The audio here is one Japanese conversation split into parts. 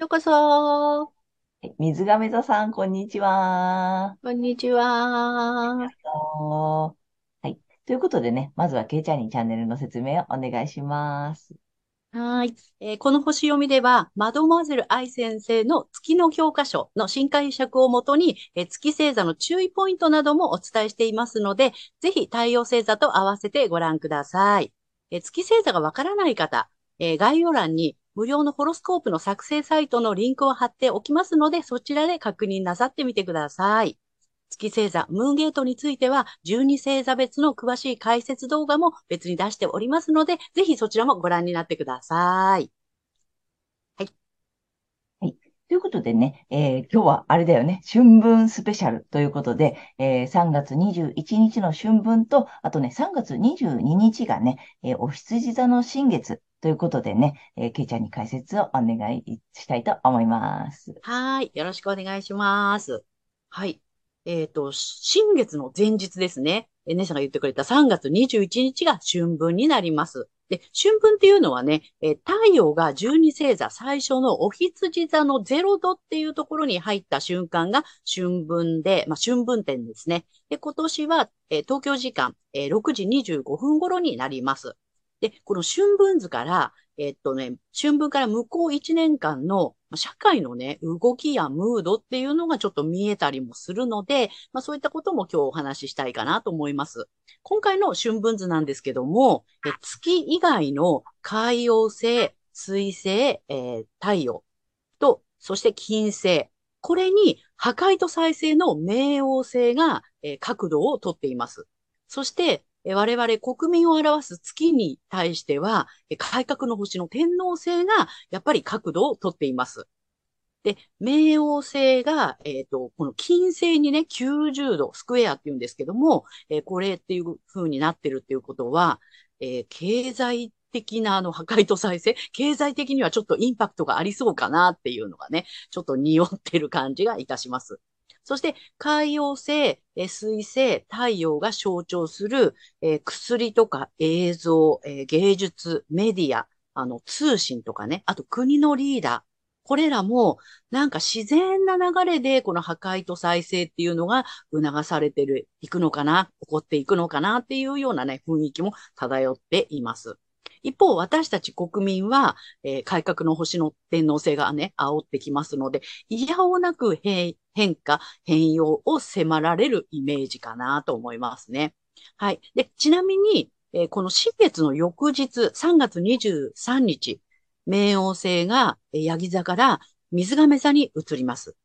はようこそい水亀座さん、こんにちは。こんにちははい。ということでね、まずはケイちゃんにチャンネルの説明をお願いします。はい、えーこの星読みでは、マドモアゼル愛先生の月の教科書の新解釈をもとに、えー月星座の注意ポイントなどもお伝えしていますので、ぜひ太陽星座と合わせてご覧ください。えー月星座がわからない方、えー概要欄に無料のホロスコープの作成サイトのリンクを貼っておきますので、そちらで確認なさってみてください。月星座、ムーンゲートについては、12星座別の詳しい解説動画も別に出しておりますので、ぜひそちらもご覧になってください。はい。はいということでね、えー今日はあれだよね、春分スペシャルということで、えー3月21日の春分と、あとね、3月22日がね、えーお羊座の新月ということでね、えー、けいちゃんに解説をお願いしたいと思います。はい。よろしくお願いします。はい。えっと、新月の前日ですね。え、姉さんが言ってくれた3月21日が春分になります。で、春分っていうのはね、え太陽が12星座最初のお羊座の0度っていうところに入った瞬間が春分で、まあ、春分点ですね。で、今年は、え東京時間、えー6時25分頃になります。で、この春分図から、えっとね、春分から向こう1年間の社会のね、動きやムードっていうのがちょっと見えたりもするので、まあそういったことも今日お話ししたいかなと思います。今回の春分図なんですけども、え月以外の海洋星、水星、えー太陽と、そして金星。これに破壊と再生の冥王星が、えー角度をとっています。そして、我々国民を表す月に対しては、改革の星の天王星がやっぱり角度をとっています。で、冥王星が、えっ、と、この金星にね、90度、スクエアって言うんですけども、えーこれっていう風になってるっていうことは、えー経済的なあの破壊と再生、経済的にはちょっとインパクトがありそうかなっていうのがね、ちょっと匂ってる感じがいたします。そして、海洋星、えー水星、太陽が象徴する、えー薬とか映像、えー芸術、メディア、あの、通信とかね、あと国のリーダー、これらも、なんか自然な流れで、この破壊と再生っていうのが促されてる、いくのかな、起こっていくのかなっていうようなね、雰囲気も漂っています。一方、私たち国民は、えー改革の星の天皇制がね、煽ってきますので、いやおなく変化、変容を迫られるイメージかなと思いますね。はい。で、ちなみに、えーこの新月の翌日、3月23日、冥王星がえーヤギ座から水亀座に移ります。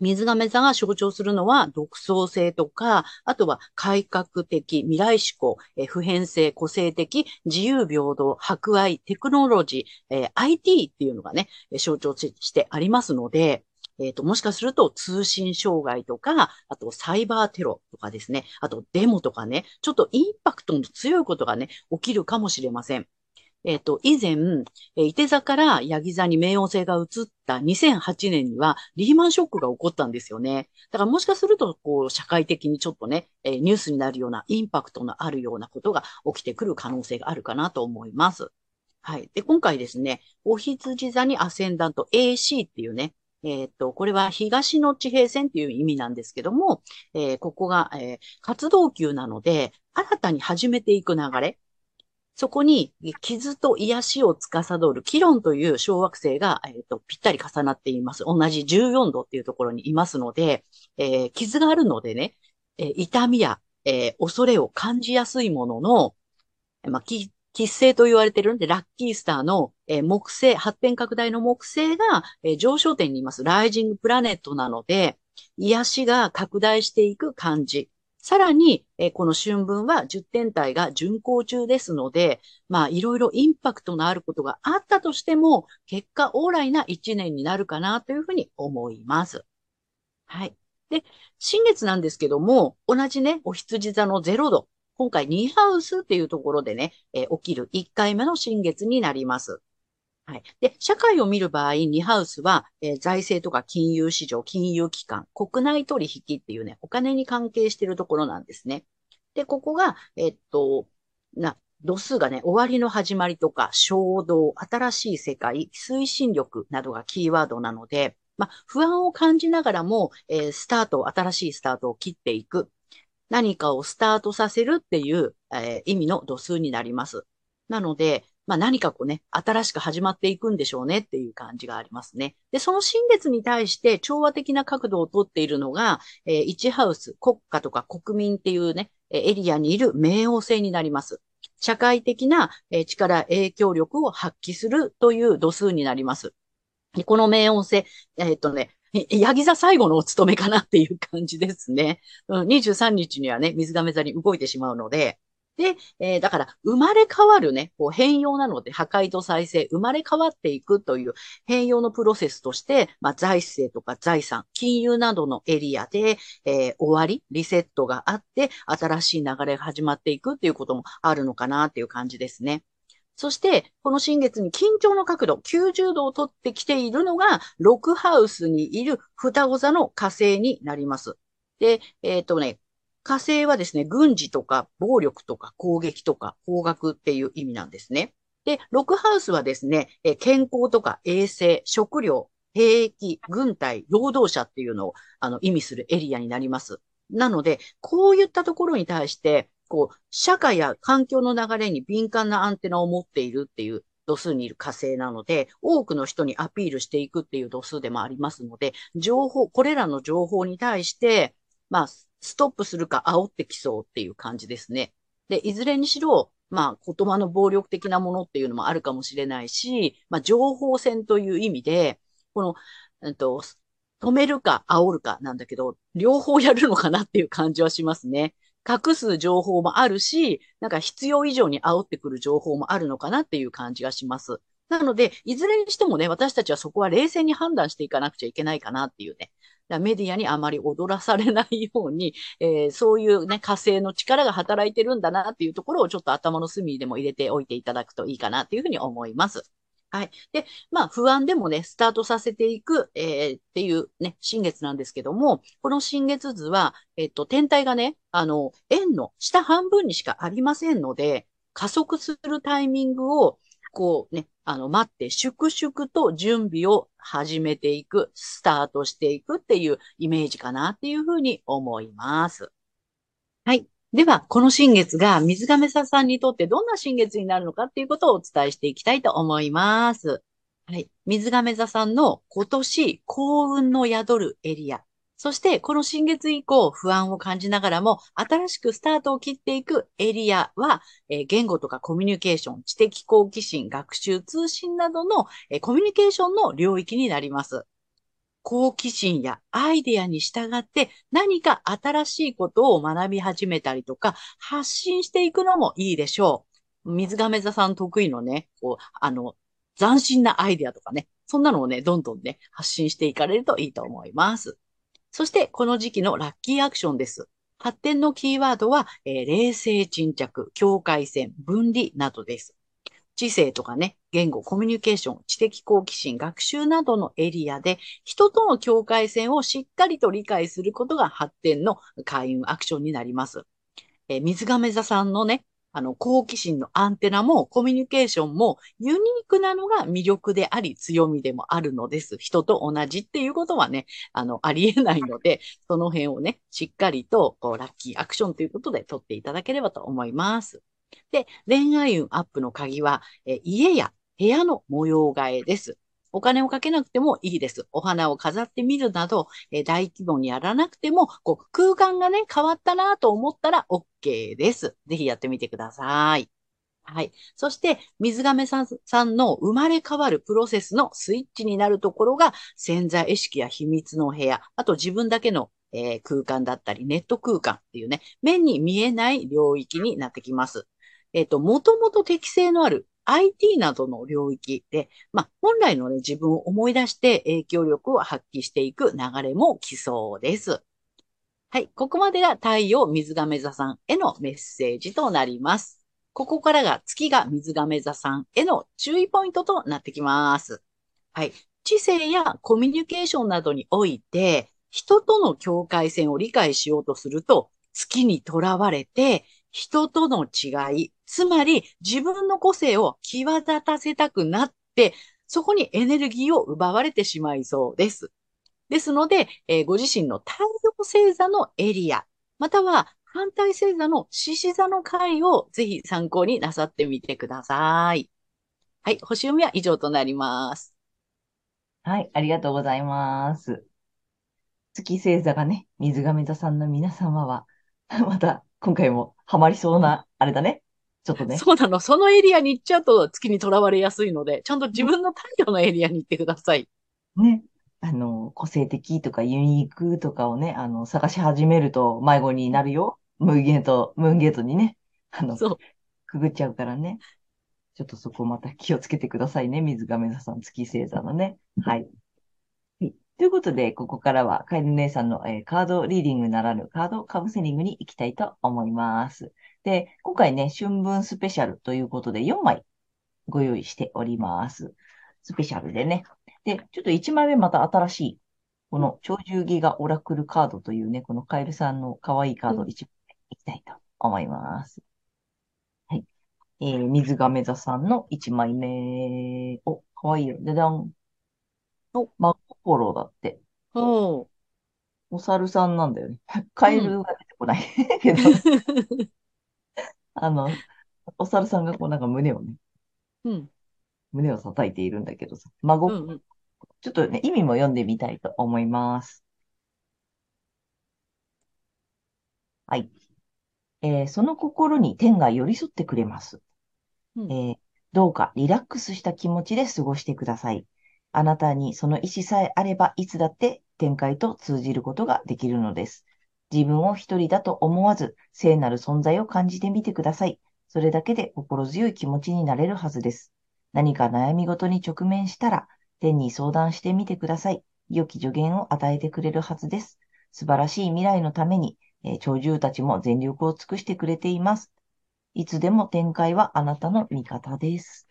水亀座が象徴するのは独創性とか、あとは改革的、未来志向、え普遍性、個性的、自由平等、博愛、テクノロジー、えー IT っていうのがね、象徴してありますので、えっ、と、もしかすると通信障害とか、あとサイバーテロとかですね、あとデモとかね、ちょっとインパクトの強いことがね、起きるかもしれません。えっ、と、以前、えー、伊手座からヤギ座に冥王星が移った2008年にはリーマンショックが起こったんですよね。だからもしかすると、こう、社会的にちょっとね、えーニュースになるようなインパクトのあるようなことが起きてくる可能性があるかなと思います。はい。で、今回ですね、お羊座にアセンダント AC っていうね、えっ、と、これは東の地平線っていう意味なんですけども、えーここが、えー活動級なので、新たに始めていく流れ、そこに傷と癒しを司るキロンという小惑星が、えーとぴったり重なっています。同じ14度っていうところにいますので、えー傷があるのでね、えー痛みや、えー恐れを感じやすいものの、まあ、き吉星と言われてるんで、ラッキースターの、え木星、発展拡大の木星が、え上昇点にいます。ライジングプラネットなので、癒しが拡大していく感じ。さらに、えーこの春分は10天体が巡行中ですので、まあ、いろいろインパクトのあることがあったとしても、結果オーライな1年になるかなというふうに思います。はい。で、新月なんですけども、同じね、お羊座の0度。今回2ハウスっていうところでね、えー起きる1回目の新月になります。はい。で、社会を見る場合、2ハウスは、えー財政とか金融市場、金融機関、国内取引っていうね、お金に関係しているところなんですね。で、ここが、えっと、な、度数がね、終わりの始まりとか、衝動、新しい世界、推進力などがキーワードなので、まあ、不安を感じながらも、えースタート、新しいスタートを切っていく。何かをスタートさせるっていう、えー意味の度数になります。なので、まあ何かこうね、新しく始まっていくんでしょうねっていう感じがありますね。で、その新月に対して調和的な角度をとっているのが、えー、1ハウス、国家とか国民っていうね、エリアにいる冥王星になります。社会的な力、影響力を発揮するという度数になります。この冥王星、えーっとね、ヤギ座最後のお務めかなっていう感じですね。23日にはね、水亀座に動いてしまうので、で、えーだから、生まれ変わるね、こう変容なので、破壊と再生、生まれ変わっていくという変容のプロセスとして、まあ、財政とか財産、金融などのエリアで、えー終わり、リセットがあって、新しい流れが始まっていくっていうこともあるのかなっていう感じですね。そして、この新月に緊張の角度、90度を取ってきているのが、ロクハウスにいる双子座の火星になります。で、えっ、とね、火星はですね、軍事とか暴力とか攻撃とか方角っていう意味なんですね。で、ロクハウスはですね、え健康とか衛生、食料、兵役、軍隊、労働者っていうのをあの意味するエリアになります。なので、こういったところに対して、こう、社会や環境の流れに敏感なアンテナを持っているっていう度数にいる火星なので、多くの人にアピールしていくっていう度数でもありますので、情報、これらの情報に対して、まあ、ストップするか煽ってきそうっていう感じですね。で、いずれにしろ、まあ、言葉の暴力的なものっていうのもあるかもしれないし、まあ、情報戦という意味で、この、うんと、止めるか煽るかなんだけど、両方やるのかなっていう感じはしますね。隠す情報もあるし、なんか必要以上に煽ってくる情報もあるのかなっていう感じがします。なので、いずれにしてもね、私たちはそこは冷静に判断していかなくちゃいけないかなっていうね。メディアにあまり踊らされないように、えーそういうね、火星の力が働いてるんだなっていうところをちょっと頭の隅でも入れておいていただくといいかなっていうふうに思います。はい。で、まあ、不安でもね、スタートさせていく、えーっていうね、新月なんですけども、この新月図は、えっと、天体がね、あの、円の下半分にしかありませんので、加速するタイミングを、こうね、あの、待って、粛々と準備を始めていく、スタートしていくっていうイメージかなっていうふうに思います。はい。では、この新月が水亀座さんにとってどんな新月になるのかっていうことをお伝えしていきたいと思います。はい。水亀座さんの今年幸運の宿るエリア。そして、この新月以降、不安を感じながらも、新しくスタートを切っていくエリアは、え言語とかコミュニケーション、知的好奇心、学習、通信などの、えコミュニケーションの領域になります。好奇心やアイデアに従って何か新しいことを学び始めたりとか発信していくのもいいでしょう。水亀座さん得意のね、こう、あの、斬新なアイデアとかね、そんなのをね、どんどんね、発信していかれるといいと思います。そして、この時期のラッキーアクションです。発展のキーワードは、えー冷静沈着、境界線、分離などです。知性とかね、言語、コミュニケーション、知的好奇心、学習などのエリアで、人との境界線をしっかりと理解することが発展の開運アクションになります。えー水亀座さんのね、あの、好奇心のアンテナもコミュニケーションもユニークなのが魅力であり強みでもあるのです。人と同じっていうことはね、あの、ありえないので、その辺をね、しっかりと、こう、ラッキーアクションということで取っていただければと思います。で、恋愛運アップの鍵は、え家や部屋の模様替えです。お金をかけなくてもいいです。お花を飾ってみるなど、え大規模にやらなくても、こう、空間がね、変わったなと思ったら OK です。ぜひやってみてください。はい。そして、水亀さんさんの生まれ変わるプロセスのスイッチになるところが、潜在意識や秘密の部屋、あと自分だけのえー空間だったり、ネット空間っていうね、目に見えない領域になってきます。えっと、もともと適性のある IT などの領域で、まあ、本来のね、自分を思い出して影響力を発揮していく流れも来そうです。はい。ここまでが太陽水亀座さんへのメッセージとなります。ここからが月が水亀座さんへの注意ポイントとなってきます。はい。知性やコミュニケーションなどにおいて、人との境界線を理解しようとすると、月にとらわれて、人との違い、つまり自分の個性を際立たせたくなって、そこにエネルギーを奪われてしまいそうです。ですので、えーご自身の太陽星座のエリア、または反対星座の獅子座の回をぜひ参考になさってみてください。はい、星読みは以上となります。はい、ありがとうございます。月星座がね、水亀座さんの皆様は、また今回もハマりそうな、あれだね。ちょっとね。そうなの。そのエリアに行っちゃうと月にとらわれやすいので、ちゃんと自分の太陽のエリアに行ってください。ね。あの、個性的とかユニークとかをね、あの、探し始めると迷子になるよ。ムーンゲート、ムーンゲートにね、あの、そう。くぐっちゃうからね。ちょっとそこまた気をつけてくださいね。水亀座さん、月星座のね。はい。はいということで、ここからは、カエル姉さんの、えーカードリーディングならぬカードカウンセリングに行きたいと思います。で、今回ね、春分スペシャルということで4枚ご用意しております。スペシャルでね。で、ちょっと1枚目また新しい、この鳥獣ギガオラクルカードというね、このカエルさんの可愛いカードを1枚いきたいと思います。はい。えー、水亀座さんの1枚目。お、可愛いよ。でだん。おマコロだって。おお猿さんなんだよね。カエルが出てこない。けど、あの、お猿さんがこうなんか胸をね、うん。胸を叩いているんだけどさ、孫、うんうん。ちょっとね、意味も読んでみたいと思います。はい。えーその心に天が寄り添ってくれます。うんえーどうかリラックスした気持ちで過ごしてください。あなたにその意思さえあれば、いつだって天界と通じることができるのです。自分を一人だと思わず、聖なる存在を感じてみてください。それだけで心強い気持ちになれるはずです。何か悩み事に直面したら、天に相談してみてください。良き助言を与えてくれるはずです。素晴らしい未来のために、えー鳥獣たちも全力を尽くしてくれています。いつでも展開はあなたの味方です。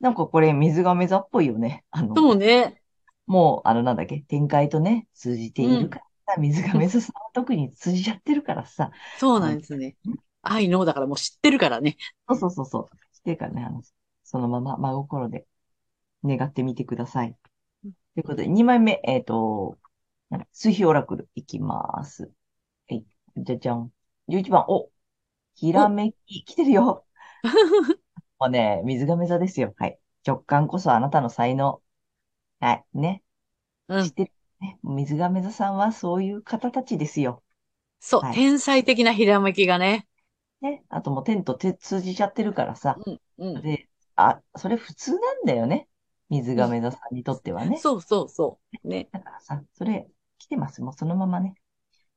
なんかこれ水亀座っぽいよね。あの、そうね。もう、あの、なんだっけ、展開とね、通じているからさ、水亀座さんは特に通じちゃってるからさ。そうなんですね。愛のだからもう知ってるからね。そうそうそうそう。してるからね、あの、そのまま真心で願ってみてください。うんということで、2枚目、えっと、なんだ水平オラクルいきます。はい。じゃじゃん。11番、おひらめき、来てるよ。もうね、水亀座ですよ。はい。直感こそあなたの才能。はい。ね。うん。知ってる。ね。水亀座さんはそういう方たちですよ。そう、はい天才的なひらめきがね。ね。あともう天と手通じちゃってるからさ。うん、うん。で、あ、それ普通なんだよね。水亀座さんにとってはね。そうそうそう。ね。だからさ、それ来てます。もうそのままね。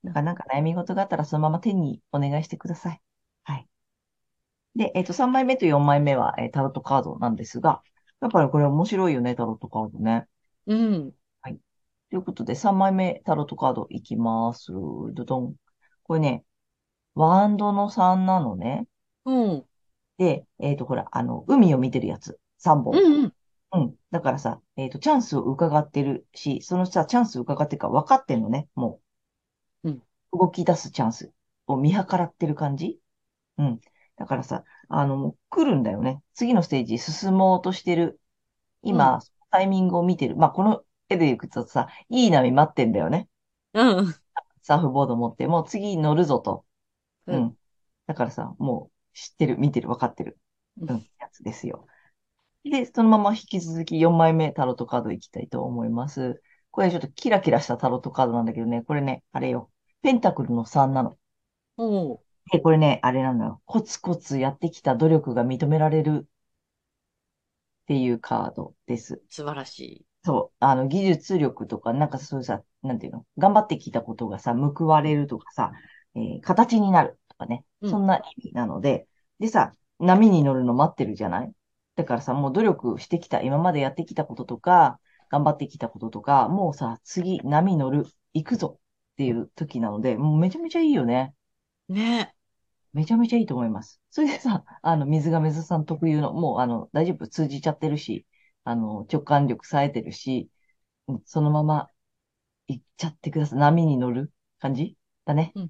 だからなんか悩み事があったらそのまま天にお願いしてください。はい。で、えっと、3枚目と4枚目は、えータロットカードなんですが、やっぱりこれ面白いよね、タロットカードね。うん。ということで、3枚目タロットカードいきます。ドドン。これね、ワンドの3なのね。うん。で、えっと、ほら、あの、海を見てるやつ。3本。うんうん。うん。だからさ、えっと、チャンスを伺ってるし、そのさ、チャンスを伺ってるから分かってんのね、もう。うん。動き出すチャンスを見計らってる感じ？うん。だからさ、あの、来るんだよね。次のステージ進もうとしてる。今、タイミングを見てる。まあ、この絵で行くとさ、いい波待ってんだよね。うん。サーフボード持って、もう次乗るぞと。ううんん。だからさ、もう知ってる、見てる、分かってる。ううんん、やつですよ。で、そのまま引き続き4枚目タロットカードいきたいと思います。これちょっとキラキラしたタロットカードなんだけどね、これね、あれよ。ペンタクルの3なの。おうで、これね、あれなのよ。コツコツやってきた努力が認められるっていうカードです。素晴らしい。そう、あの、技術力とか、なんかそういうさ、なんていうの、頑張ってきたことがさ、報われるとかさ、えー形になるとかね、うん。そんな意味なので、でさ、波に乗るの待ってるじゃない？だからさ、もう努力してきた、今までやってきたこととか、頑張ってきたこととか、もうさ、次、波乗る、行くぞっていう時なので、もうめちゃめちゃいいよね。ね。めちゃめちゃいいと思います。それでさ、あの、水亀座さん特有の、もう、あの、大丈夫、通じちゃってるし、あの、直感力冴えてるし、うんそのまま行っちゃってください。波に乗る感じ？だね。うん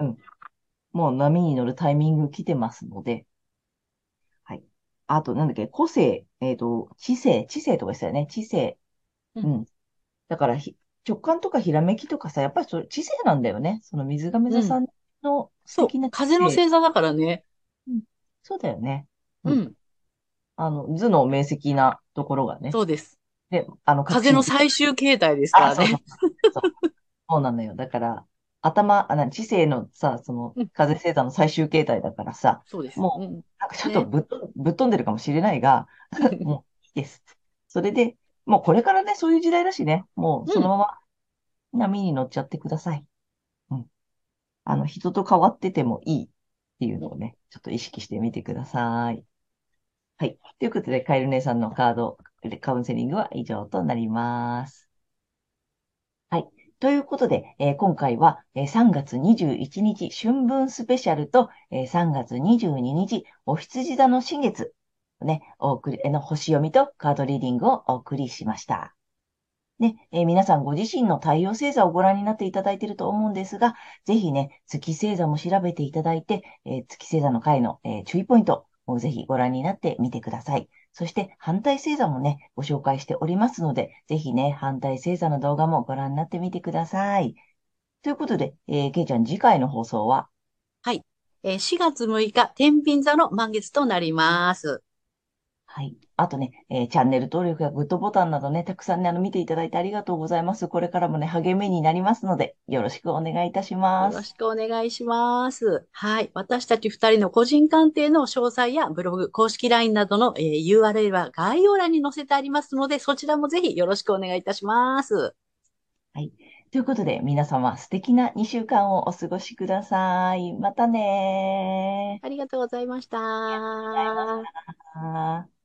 うんもう波に乗るタイミング来てますので、はい。あと、なんだっけ、個性、えっと、知性、知性とかですよね。知性。ううんん。だからひ、直感とかひらめきとかさ、やっぱりそれ知性なんだよね。その水亀座さんの素そう敵な。知風の性。星座だからね。そうだよね。ううんん。あの、頭脳明晰なところがね。そうです。で、あの、風の最終形態ですかあ、らね。そう。なのよ。だから、頭、あ、な、知性のさ、そのうん、風星座の最終形態だからさ、そうです。もううんなんかちょっとねぶっと、ぶっ飛んでるかもしれないが、もういいです。それで、もうこれからね、そういう時代だしね、もうそのまま波に乗っちゃってください。うん。あの、人と変わっててもいいっていうのをね、ちょっと意識してみてください。はい。ということで、カエル姉さんのカード、カウンセリングは以上となります。はい。ということで、えー今回は、えー3月21日春分スペシャルと、えー3月22日お羊座の新月、ね、お送り、えの星読みとカードリーディングをお送りしました。ね、えー皆さんご自身の太陽星座をご覧になっていただいていると思うんですが、ぜひね、月星座も調べていただいて、えー月星座の回の、えー注意ポイントぜひご覧になってみてください。そして反対星座もね、ご紹介しておりますので、ぜひね、反対星座の動画もご覧になってみてください。ということで、えー、けいちゃん、次回の放送は、えー4月6日、天秤座の満月となります。はい。あとね、えーチャンネル登録やグッドボタンなどね、たくさんね、あの、見ていただいてありがとうございます。これからもね、励みになりますので、よろしくお願いいたします。よろしくお願いします。はい。私たち二人の個人鑑定の詳細やブログ、公式 LINE などの、えー URL は概要欄に載せてありますので、そちらもぜひよろしくお願いいたします。ということで、皆様素敵な2週間をお過ごしください。またねありがとうございました。ー。